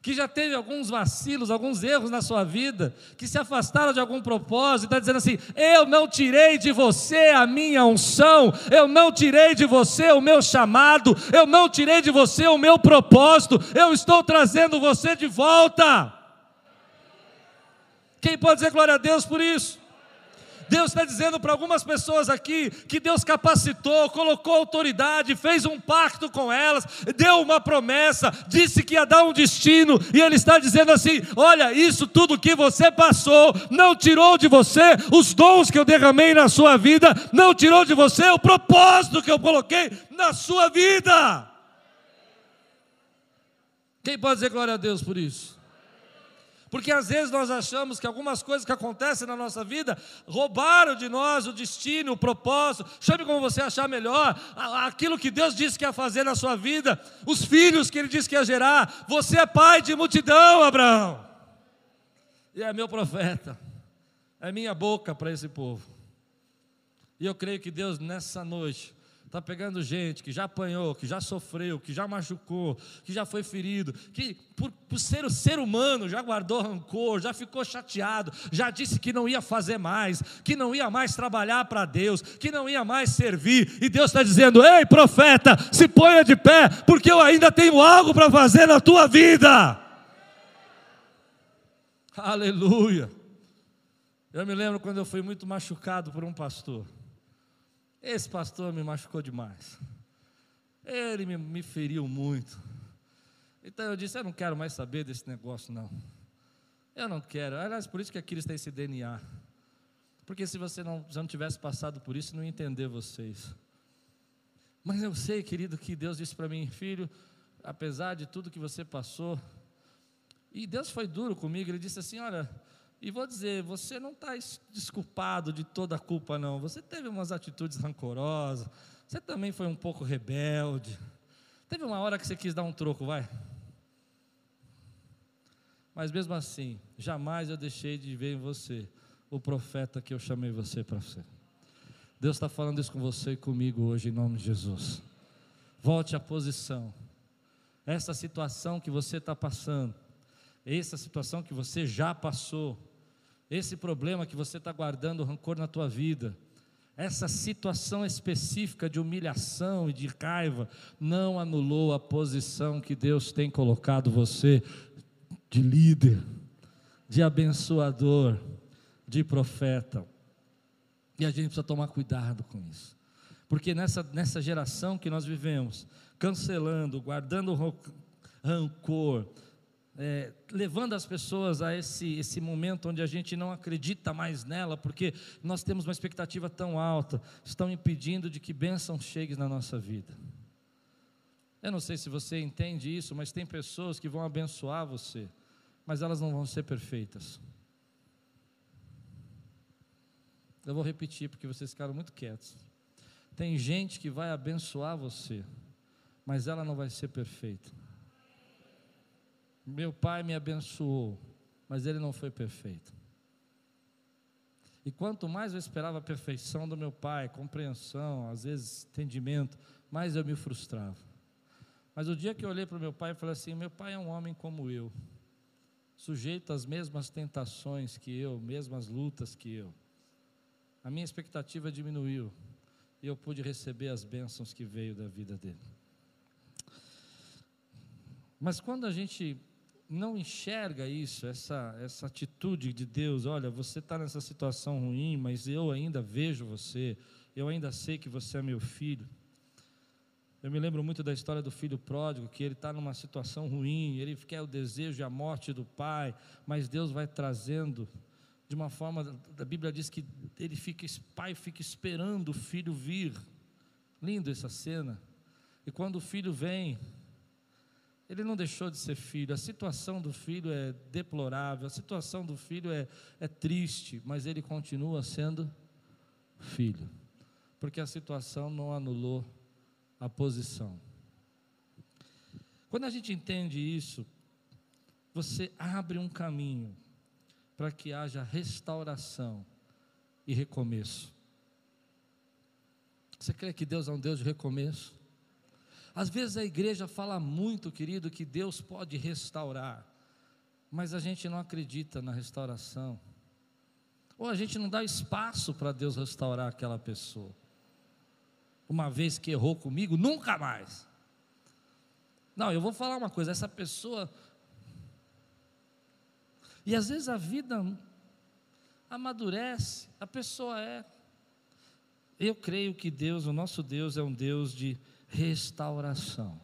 que já teve alguns vacilos, alguns erros na sua vida, que se afastaram de algum propósito, está dizendo assim: eu não tirei de você a minha unção, eu não tirei de você o meu chamado, eu não tirei de você o meu propósito, eu estou trazendo você de volta. Quem pode dizer glória a Deus por isso? Deus está dizendo para algumas pessoas aqui que Deus capacitou, colocou autoridade, fez um pacto com elas, deu uma promessa, disse que ia dar um destino, e Ele está dizendo assim: olha, isso tudo que você passou, não tirou de você os dons que eu derramei na sua vida, não tirou de você o propósito que eu coloquei na sua vida. Quem pode dizer glória a Deus por isso? Porque às vezes nós achamos que algumas coisas que acontecem na nossa vida roubaram de nós o destino, o propósito, chame como você achar melhor, aquilo que Deus disse que ia fazer na sua vida, os filhos que Ele disse que ia gerar. Você é pai de multidão, Abraão, e é meu profeta, é minha boca para esse povo. E eu creio que Deus nessa noite está pegando gente que já apanhou, que já sofreu, que já machucou, que já foi ferido, que por, por ser o ser humano já guardou rancor, já ficou chateado, já disse que não ia fazer mais, que não ia mais trabalhar para Deus, que não ia mais servir, e Deus está dizendo: Ei, profeta, se ponha de pé, porque eu ainda tenho algo para fazer na tua vida. Aleluia. Eu me lembro quando eu fui muito machucado por um pastor. Esse pastor me machucou demais. Ele me, me feriu muito. Então eu disse: Eu não quero mais saber desse negócio, não. Eu não quero. Aliás, por isso que Aquiles tem esse DNA. Porque se você não, já não tivesse passado por isso, não ia entender vocês. Mas eu sei, querido, que Deus disse para mim, filho, apesar de tudo que você passou, e Deus foi duro comigo, Ele disse assim: Olha, e vou dizer, você não está desculpado de toda a culpa, não. Você teve umas atitudes rancorosas, você também foi um pouco rebelde. Teve uma hora que você quis dar um troco, vai. Mas mesmo assim, jamais eu deixei de ver em você o profeta que eu chamei você para ser. Deus está falando isso com você e comigo hoje, em nome de Jesus. Volte à posição. Essa situação que você está passando, essa situação que você já passou, esse problema que você está guardando rancor na tua vida, essa situação específica de humilhação e de raiva, não anulou a posição que Deus tem colocado você de líder, de abençoador, de profeta. E a gente precisa tomar cuidado com isso. Porque nessa, nessa geração que nós vivemos, cancelando, guardando rancor, é, levando as pessoas a esse, esse momento onde a gente não acredita mais nela, porque nós temos uma expectativa tão alta, estão impedindo de que bênção chegue na nossa vida. Eu não sei se você entende isso, mas tem pessoas que vão abençoar você, mas elas não vão ser perfeitas. Eu vou repetir porque vocês ficaram muito quietos. Tem gente que vai abençoar você, mas ela não vai ser perfeita. Meu pai me abençoou, mas ele não foi perfeito. E quanto mais eu esperava a perfeição do meu pai, compreensão, às vezes entendimento, mais eu me frustrava. Mas o dia que eu olhei para o meu pai e falei assim: meu pai é um homem como eu, sujeito às mesmas tentações que eu, mesmas lutas que eu. A minha expectativa diminuiu e eu pude receber as bênçãos que veio da vida dele. Mas quando a gente não enxerga isso, essa, essa atitude de Deus, olha, você está nessa situação ruim, mas eu ainda vejo você, eu ainda sei que você é meu filho. Eu me lembro muito da história do filho pródigo, que ele está numa situação ruim, ele quer o desejo e a morte do pai, mas Deus vai trazendo de uma forma, a Bíblia diz que ele fica, pai fica esperando o filho vir. Lindo essa cena. E quando o filho vem, ele não deixou de ser filho. A situação do filho é deplorável, a situação do filho é, é triste, mas ele continua sendo filho, porque a situação não anulou a posição. Quando a gente entende isso, você abre um caminho para que haja restauração e recomeço. Você crê que Deus é um Deus de recomeço? Às vezes a igreja fala muito, querido, que Deus pode restaurar, mas a gente não acredita na restauração. Ou a gente não dá espaço para Deus restaurar aquela pessoa uma vez que errou comigo, nunca mais. Não, eu vou falar uma coisa: essa pessoa. E às vezes a vida amadurece, a pessoa é. Eu creio que Deus, o nosso Deus, é um Deus de restauração.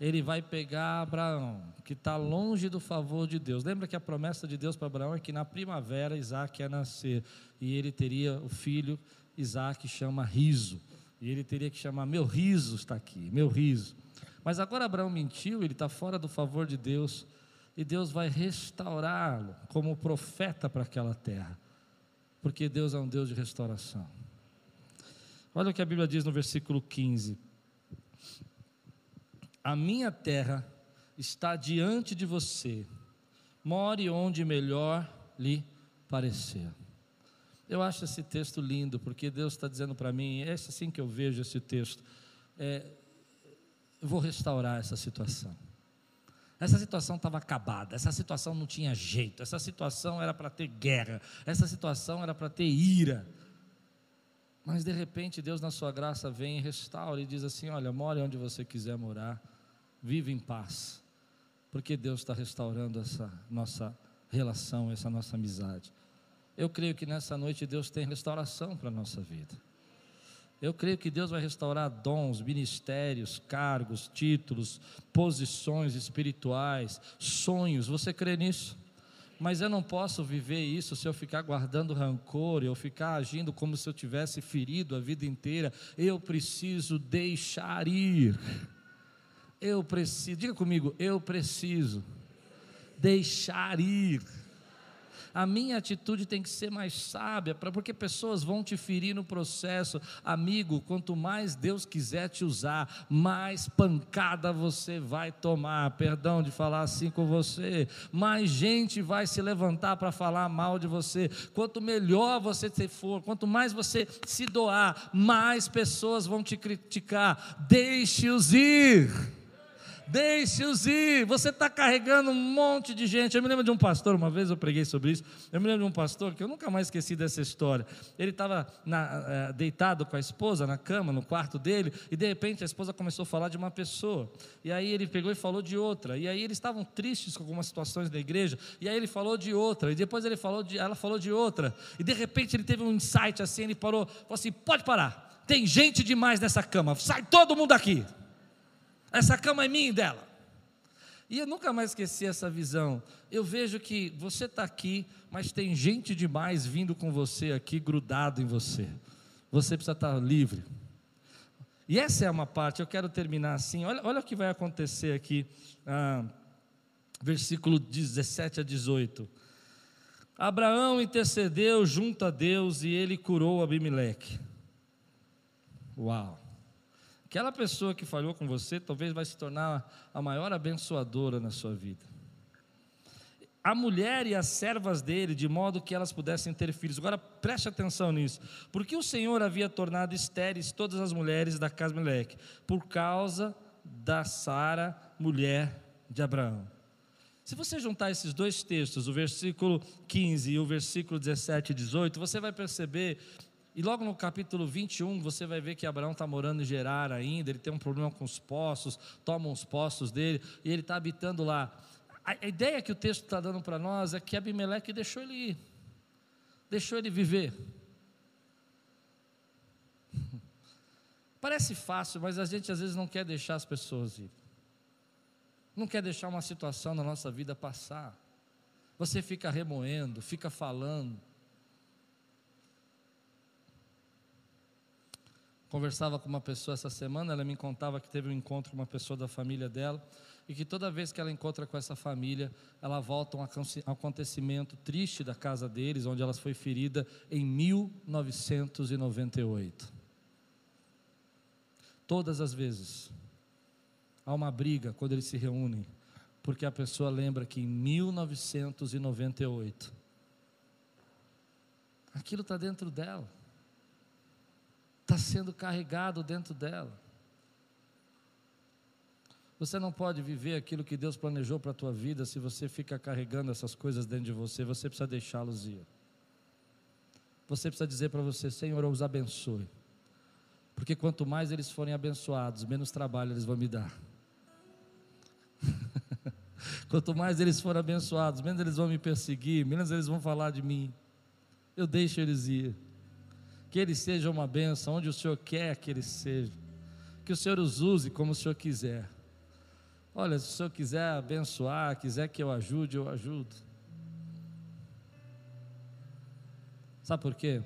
Ele vai pegar Abraão, que está longe do favor de Deus. Lembra que a promessa de Deus para Abraão é que na primavera Isaac ia nascer e ele teria o filho Isaac chama riso. E ele teria que chamar: Meu riso está aqui, meu riso. Mas agora Abraão mentiu, ele está fora do favor de Deus. E Deus vai restaurá-lo como profeta para aquela terra. Porque Deus é um Deus de restauração. Olha o que a Bíblia diz no versículo 15: A minha terra está diante de você, more onde melhor lhe parecer. Eu acho esse texto lindo, porque Deus está dizendo para mim, é assim que eu vejo esse texto. É, eu vou restaurar essa situação. Essa situação estava acabada, essa situação não tinha jeito, essa situação era para ter guerra, essa situação era para ter ira. Mas de repente Deus, na sua graça, vem e restaura e diz assim: Olha, more onde você quiser morar, vive em paz, porque Deus está restaurando essa nossa relação, essa nossa amizade. Eu creio que nessa noite Deus tem restauração para a nossa vida. Eu creio que Deus vai restaurar dons, ministérios, cargos, títulos, posições espirituais, sonhos. Você crê nisso? Mas eu não posso viver isso se eu ficar guardando rancor, eu ficar agindo como se eu tivesse ferido a vida inteira. Eu preciso deixar ir. Eu preciso, diga comigo, eu preciso deixar ir a minha atitude tem que ser mais sábia, porque pessoas vão te ferir no processo. Amigo, quanto mais Deus quiser te usar, mais pancada você vai tomar. Perdão de falar assim com você. Mais gente vai se levantar para falar mal de você. Quanto melhor você for, quanto mais você se doar, mais pessoas vão te criticar. Deixe-os ir. Deixe-os ir. Você está carregando um monte de gente. Eu me lembro de um pastor, uma vez eu preguei sobre isso. Eu me lembro de um pastor que eu nunca mais esqueci dessa história. Ele estava uh, deitado com a esposa na cama, no quarto dele, e de repente a esposa começou a falar de uma pessoa. E aí ele pegou e falou de outra. E aí eles estavam tristes com algumas situações da igreja. E aí ele falou de outra. E depois ele falou de, ela falou de outra. E de repente ele teve um insight assim. Ele parou, falou assim: pode parar. Tem gente demais nessa cama. Sai todo mundo daqui. Essa cama é minha e dela. E eu nunca mais esqueci essa visão. Eu vejo que você está aqui, mas tem gente demais vindo com você aqui, grudado em você. Você precisa estar tá livre. E essa é uma parte, eu quero terminar assim. Olha, olha o que vai acontecer aqui, ah, versículo 17 a 18. Abraão intercedeu junto a Deus e ele curou Abimeleque. Uau! Aquela pessoa que falhou com você talvez vai se tornar a maior abençoadora na sua vida. a mulher e as servas dele, de modo que elas pudessem ter filhos. Agora preste atenção nisso. Porque o Senhor havia tornado estéreis todas as mulheres da casa Meleque, por causa da Sara, mulher de Abraão. Se você juntar esses dois textos, o versículo 15 e o versículo 17 e 18, você vai perceber, e logo no capítulo 21, você vai ver que Abraão está morando em Gerar ainda, ele tem um problema com os poços, toma os poços dele, e ele está habitando lá. A ideia que o texto está dando para nós é que Abimeleque deixou ele ir, deixou ele viver. Parece fácil, mas a gente às vezes não quer deixar as pessoas ir. Não quer deixar uma situação na nossa vida passar. Você fica remoendo, fica falando. Conversava com uma pessoa essa semana, ela me contava que teve um encontro com uma pessoa da família dela e que toda vez que ela encontra com essa família, ela volta a um acontecimento triste da casa deles, onde ela foi ferida em 1998. Todas as vezes há uma briga quando eles se reúnem, porque a pessoa lembra que em 1998 aquilo está dentro dela, está sendo carregado dentro dela. Você não pode viver aquilo que Deus planejou para a tua vida se você fica carregando essas coisas dentro de você. Você precisa deixá-los ir. Você precisa dizer para você, Senhor, eu os abençoe. Porque quanto mais eles forem abençoados, menos trabalho eles vão me dar. quanto mais eles forem abençoados, menos eles vão me perseguir, menos eles vão falar de mim. Eu deixo eles ir. Que eles sejam uma bênção onde o Senhor quer que eles sejam. Que o Senhor os use como o Senhor quiser. Olha, se o senhor quiser abençoar, quiser que eu ajude, eu ajudo. Sabe por quê?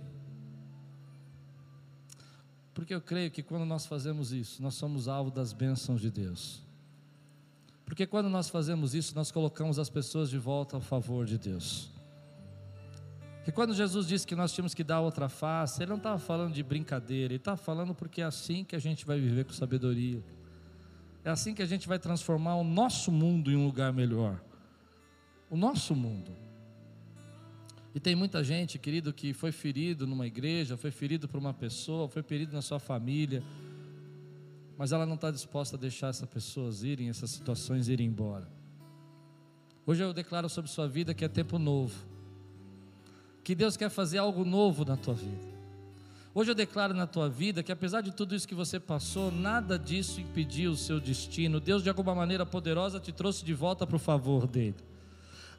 Porque eu creio que quando nós fazemos isso, nós somos alvo das bênçãos de Deus. Porque quando nós fazemos isso, nós colocamos as pessoas de volta ao favor de Deus. Que quando Jesus disse que nós tínhamos que dar outra face, ele não estava falando de brincadeira, ele estava falando porque é assim que a gente vai viver com sabedoria. É assim que a gente vai transformar o nosso mundo em um lugar melhor. O nosso mundo. E tem muita gente, querido, que foi ferido numa igreja, foi ferido por uma pessoa, foi ferido na sua família, mas ela não está disposta a deixar essas pessoas irem, essas situações irem embora. Hoje eu declaro sobre sua vida que é tempo novo, que Deus quer fazer algo novo na tua vida. Hoje eu declaro na tua vida que apesar de tudo isso que você passou, nada disso impediu o seu destino. Deus de alguma maneira poderosa te trouxe de volta para o favor dele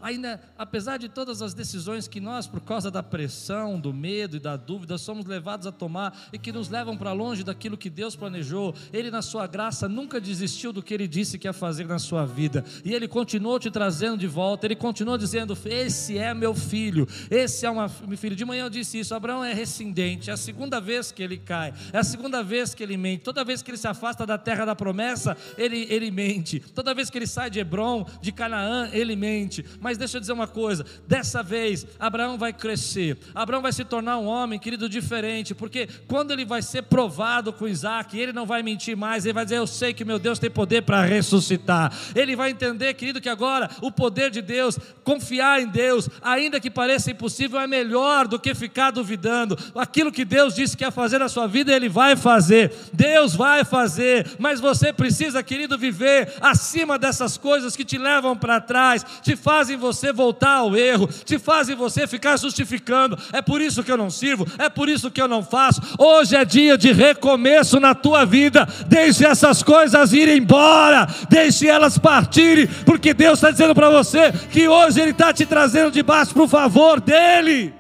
ainda, apesar de todas as decisões que nós, por causa da pressão, do medo e da dúvida, somos levados a tomar e que nos levam para longe daquilo que Deus planejou, Ele, na Sua graça, nunca desistiu do que Ele disse que ia fazer na sua vida, e Ele continuou te trazendo de volta, Ele continuou dizendo: Esse é meu filho, esse é uma, meu filho. De manhã eu disse isso: Abraão é rescindente, é a segunda vez que ele cai, é a segunda vez que ele mente, toda vez que ele se afasta da terra da promessa, ele, ele mente, toda vez que ele sai de Hebron, de Canaã, ele mente, mas mas deixa eu dizer uma coisa: dessa vez, Abraão vai crescer, Abraão vai se tornar um homem, querido, diferente, porque quando ele vai ser provado com Isaac, ele não vai mentir mais, ele vai dizer: Eu sei que meu Deus tem poder para ressuscitar. Ele vai entender, querido, que agora o poder de Deus, confiar em Deus, ainda que pareça impossível, é melhor do que ficar duvidando. Aquilo que Deus disse que ia fazer na sua vida, Ele vai fazer, Deus vai fazer, mas você precisa, querido, viver acima dessas coisas que te levam para trás, te fazem você voltar ao erro, te fazem você ficar justificando. É por isso que eu não sirvo, é por isso que eu não faço. Hoje é dia de recomeço na tua vida. Deixe essas coisas irem embora, deixe elas partirem, porque Deus está dizendo para você que hoje Ele está te trazendo de baixo para o favor dEle.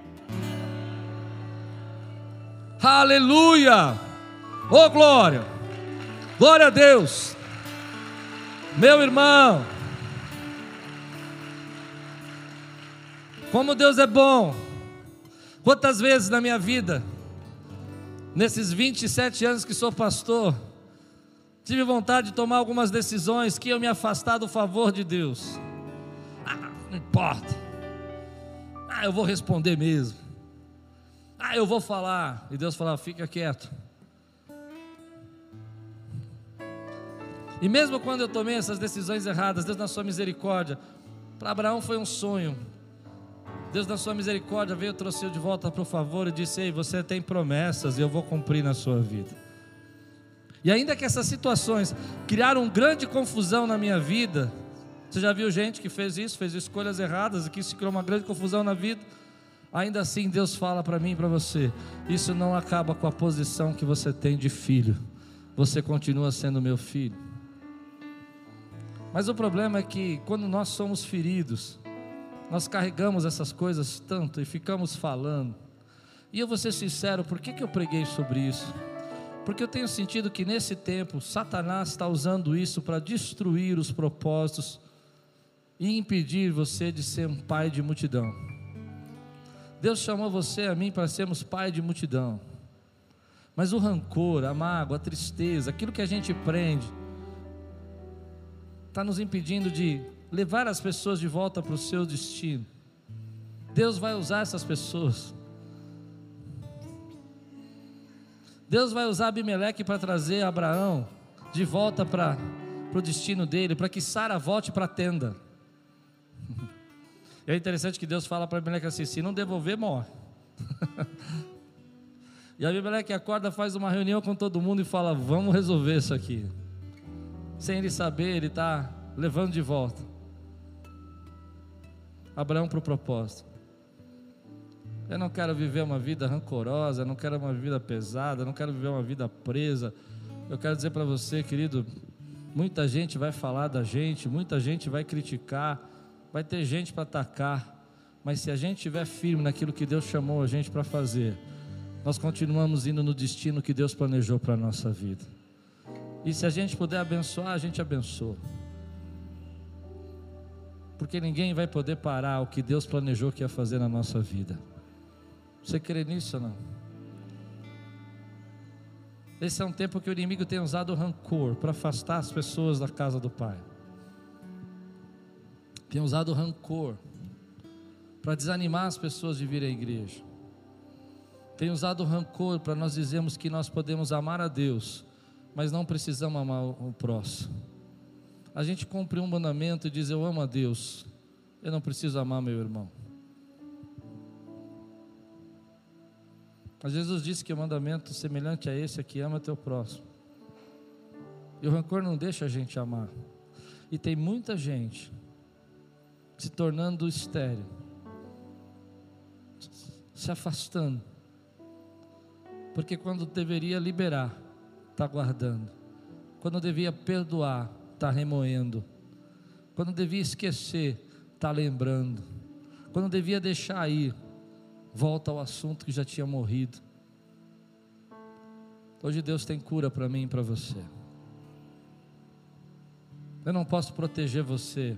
Aleluia! Oh glória! Glória a Deus! Meu irmão, Como Deus é bom. Quantas vezes na minha vida, nesses 27 anos que sou pastor, tive vontade de tomar algumas decisões que eu me afastar do favor de Deus. Ah, não importa. Ah, eu vou responder mesmo. Ah, eu vou falar. E Deus fala: fica quieto. E mesmo quando eu tomei essas decisões erradas, Deus, na Sua misericórdia, Para Abraão foi um sonho. Deus, na sua misericórdia, veio, trouxe de volta para o favor e disse: Ei, você tem promessas e eu vou cumprir na sua vida. E ainda que essas situações criaram grande confusão na minha vida, você já viu gente que fez isso, fez escolhas erradas e que isso criou uma grande confusão na vida? Ainda assim, Deus fala para mim e para você: isso não acaba com a posição que você tem de filho, você continua sendo meu filho. Mas o problema é que quando nós somos feridos, nós carregamos essas coisas tanto e ficamos falando. E eu vou ser sincero, por que, que eu preguei sobre isso? Porque eu tenho sentido que nesse tempo, Satanás está usando isso para destruir os propósitos e impedir você de ser um pai de multidão. Deus chamou você e a mim para sermos pai de multidão. Mas o rancor, a mágoa, a tristeza, aquilo que a gente prende, está nos impedindo de levar as pessoas de volta para o seu destino. Deus vai usar essas pessoas. Deus vai usar Abimeleque para trazer Abraão de volta para o destino dele, para que Sara volte para a tenda. É interessante que Deus fala para Abimeleque assim: se não devolver, morre. e Abimeleque acorda, faz uma reunião com todo mundo e fala: vamos resolver isso aqui. Sem ele saber, ele está levando de volta. Abraão para o propósito. Eu não quero viver uma vida rancorosa, não quero uma vida pesada, não quero viver uma vida presa. Eu quero dizer para você, querido, muita gente vai falar da gente, muita gente vai criticar, vai ter gente para atacar, mas se a gente estiver firme naquilo que Deus chamou a gente para fazer, nós continuamos indo no destino que Deus planejou para a nossa vida. E se a gente puder abençoar, a gente abençoa porque ninguém vai poder parar o que Deus planejou que ia fazer na nossa vida. Você crê nisso ou não? Esse é um tempo que o inimigo tem usado rancor para afastar as pessoas da casa do Pai. Tem usado rancor para desanimar as pessoas de vir à igreja. Tem usado rancor para nós dizermos que nós podemos amar a Deus, mas não precisamos amar o próximo a gente cumpre um mandamento e diz: Eu amo a Deus, eu não preciso amar meu irmão. Mas Jesus disse que o mandamento semelhante a esse é que ama teu próximo. E o rancor não deixa a gente amar. E tem muita gente se tornando estéreo, se afastando. Porque quando deveria liberar, está guardando. Quando devia perdoar, está remoendo. Quando devia esquecer, está lembrando. Quando devia deixar ir, volta ao assunto que já tinha morrido. Hoje Deus tem cura para mim e para você. Eu não posso proteger você,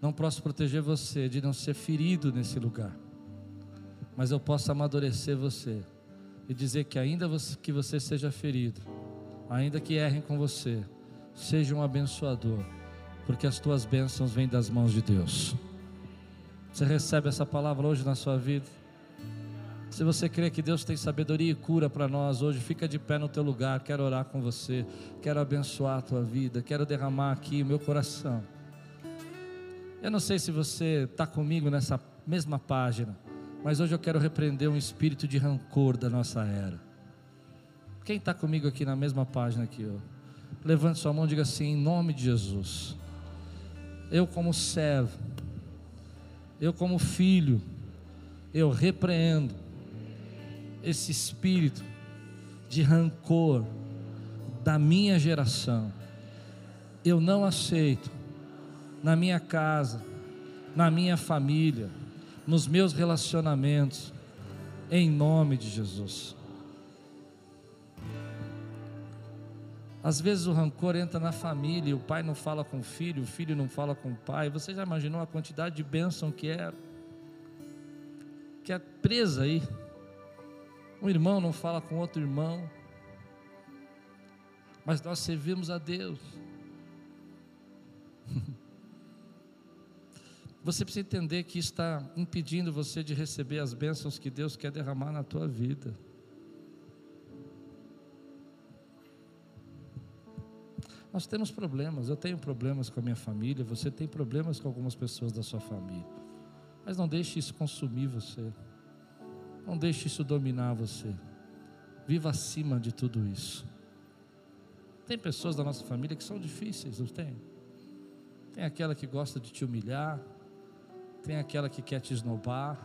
não posso proteger você de não ser ferido nesse lugar, mas eu posso amadurecer você e dizer que, ainda que você seja ferido, ainda que errem com você, Seja um abençoador, porque as tuas bênçãos vêm das mãos de Deus. Você recebe essa palavra hoje na sua vida? Se você crê que Deus tem sabedoria e cura para nós hoje, fica de pé no teu lugar. Quero orar com você, quero abençoar a tua vida, quero derramar aqui o meu coração. Eu não sei se você está comigo nessa mesma página, mas hoje eu quero repreender um espírito de rancor da nossa era. Quem está comigo aqui na mesma página que eu? Levante sua mão e diga assim: em nome de Jesus. Eu, como servo, eu, como filho, eu repreendo esse espírito de rancor da minha geração. Eu não aceito na minha casa, na minha família, nos meus relacionamentos, em nome de Jesus. Às vezes o rancor entra na família, o pai não fala com o filho, o filho não fala com o pai. Você já imaginou a quantidade de bênção que é que é presa aí? Um irmão não fala com outro irmão. Mas nós servimos a Deus. Você precisa entender que está impedindo você de receber as bênçãos que Deus quer derramar na tua vida. Nós temos problemas, eu tenho problemas com a minha família, você tem problemas com algumas pessoas da sua família. Mas não deixe isso consumir você. Não deixe isso dominar você. Viva acima de tudo isso. Tem pessoas da nossa família que são difíceis, não tem? Tem aquela que gosta de te humilhar, tem aquela que quer te esnobar,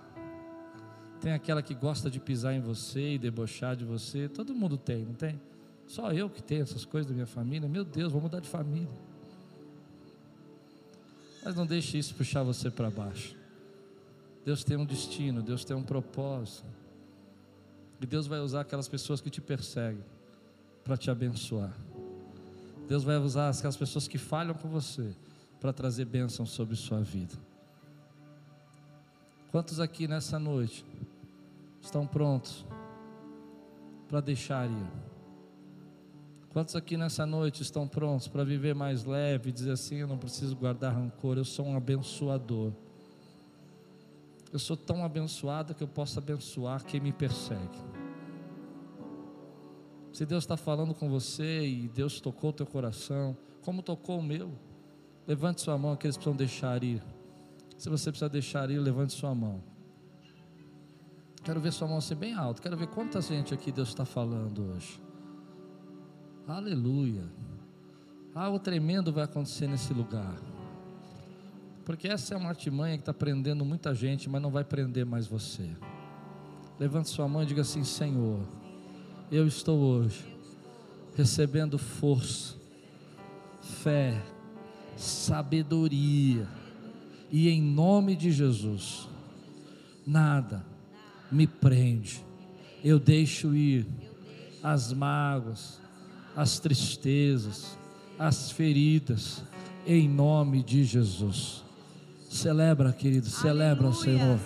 tem aquela que gosta de pisar em você e debochar de você. Todo mundo tem, não tem? Só eu que tenho essas coisas da minha família. Meu Deus, vou mudar de família. Mas não deixe isso puxar você para baixo. Deus tem um destino, Deus tem um propósito. E Deus vai usar aquelas pessoas que te perseguem para te abençoar. Deus vai usar aquelas pessoas que falham com você para trazer bênção sobre sua vida. Quantos aqui nessa noite estão prontos para deixar ir? Quantos aqui nessa noite estão prontos para viver mais leve e dizer assim: eu não preciso guardar rancor, eu sou um abençoador. Eu sou tão abençoado que eu posso abençoar quem me persegue. Se Deus está falando com você e Deus tocou o teu coração, como tocou o meu, levante sua mão, que eles precisam deixar ir. Se você precisa deixar ir, levante sua mão. Quero ver sua mão ser bem alta. Quero ver quanta gente aqui Deus está falando hoje. Aleluia. Algo tremendo vai acontecer nesse lugar. Porque essa é uma artimanha que está prendendo muita gente, mas não vai prender mais você. Levante sua mão e diga assim: Senhor, eu estou hoje recebendo força, fé, sabedoria e em nome de Jesus, nada me prende. Eu deixo ir as mágoas, as tristezas, as feridas, em nome de Jesus. Celebra, querido, celebra o Senhor.